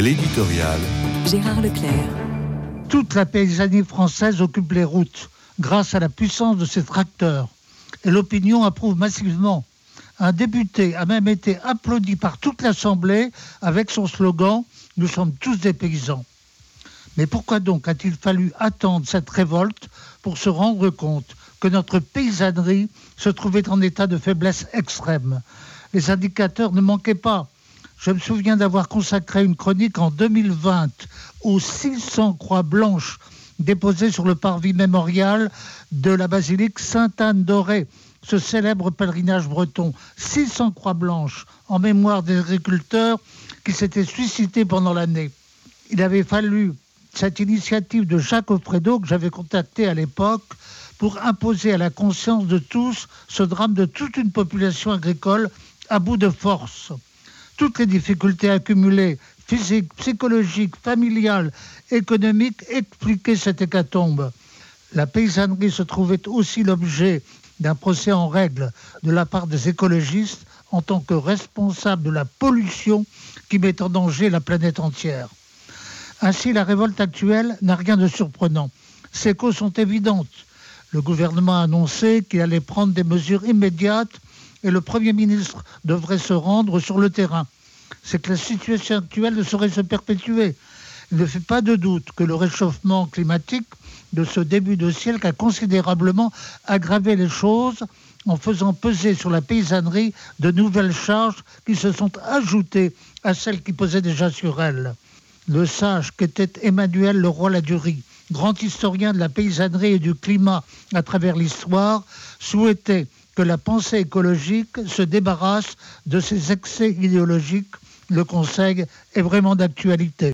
L'éditorial. Gérard Leclerc. Toute la paysannerie française occupe les routes grâce à la puissance de ses tracteurs. Et l'opinion approuve massivement. Un député a même été applaudi par toute l'Assemblée avec son slogan Nous sommes tous des paysans. Mais pourquoi donc a-t-il fallu attendre cette révolte pour se rendre compte que notre paysannerie se trouvait en état de faiblesse extrême? Les indicateurs ne manquaient pas. Je me souviens d'avoir consacré une chronique en 2020 aux 600 croix blanches déposées sur le parvis mémorial de la basilique Sainte-Anne-d'Auray, ce célèbre pèlerinage breton. 600 croix blanches en mémoire des agriculteurs qui s'étaient suicidés pendant l'année. Il avait fallu cette initiative de Jacques Offredo que j'avais contacté à l'époque pour imposer à la conscience de tous ce drame de toute une population agricole à bout de force toutes les difficultés accumulées, physiques, psychologiques, familiales, économiques, expliquaient cette hécatombe. La paysannerie se trouvait aussi l'objet d'un procès en règle de la part des écologistes en tant que responsable de la pollution qui met en danger la planète entière. Ainsi, la révolte actuelle n'a rien de surprenant. Ses causes sont évidentes. Le gouvernement a annoncé qu'il allait prendre des mesures immédiates et le Premier ministre devrait se rendre sur le terrain. C'est que la situation actuelle ne saurait se perpétuer. Il ne fait pas de doute que le réchauffement climatique de ce début de siècle a considérablement aggravé les choses en faisant peser sur la paysannerie de nouvelles charges qui se sont ajoutées à celles qui pesaient déjà sur elle. Le sage qu'était Emmanuel Leroy-Ladurie, grand historien de la paysannerie et du climat à travers l'histoire, souhaitait que la pensée écologique se débarrasse de ses excès idéologiques. Le Conseil est vraiment d'actualité.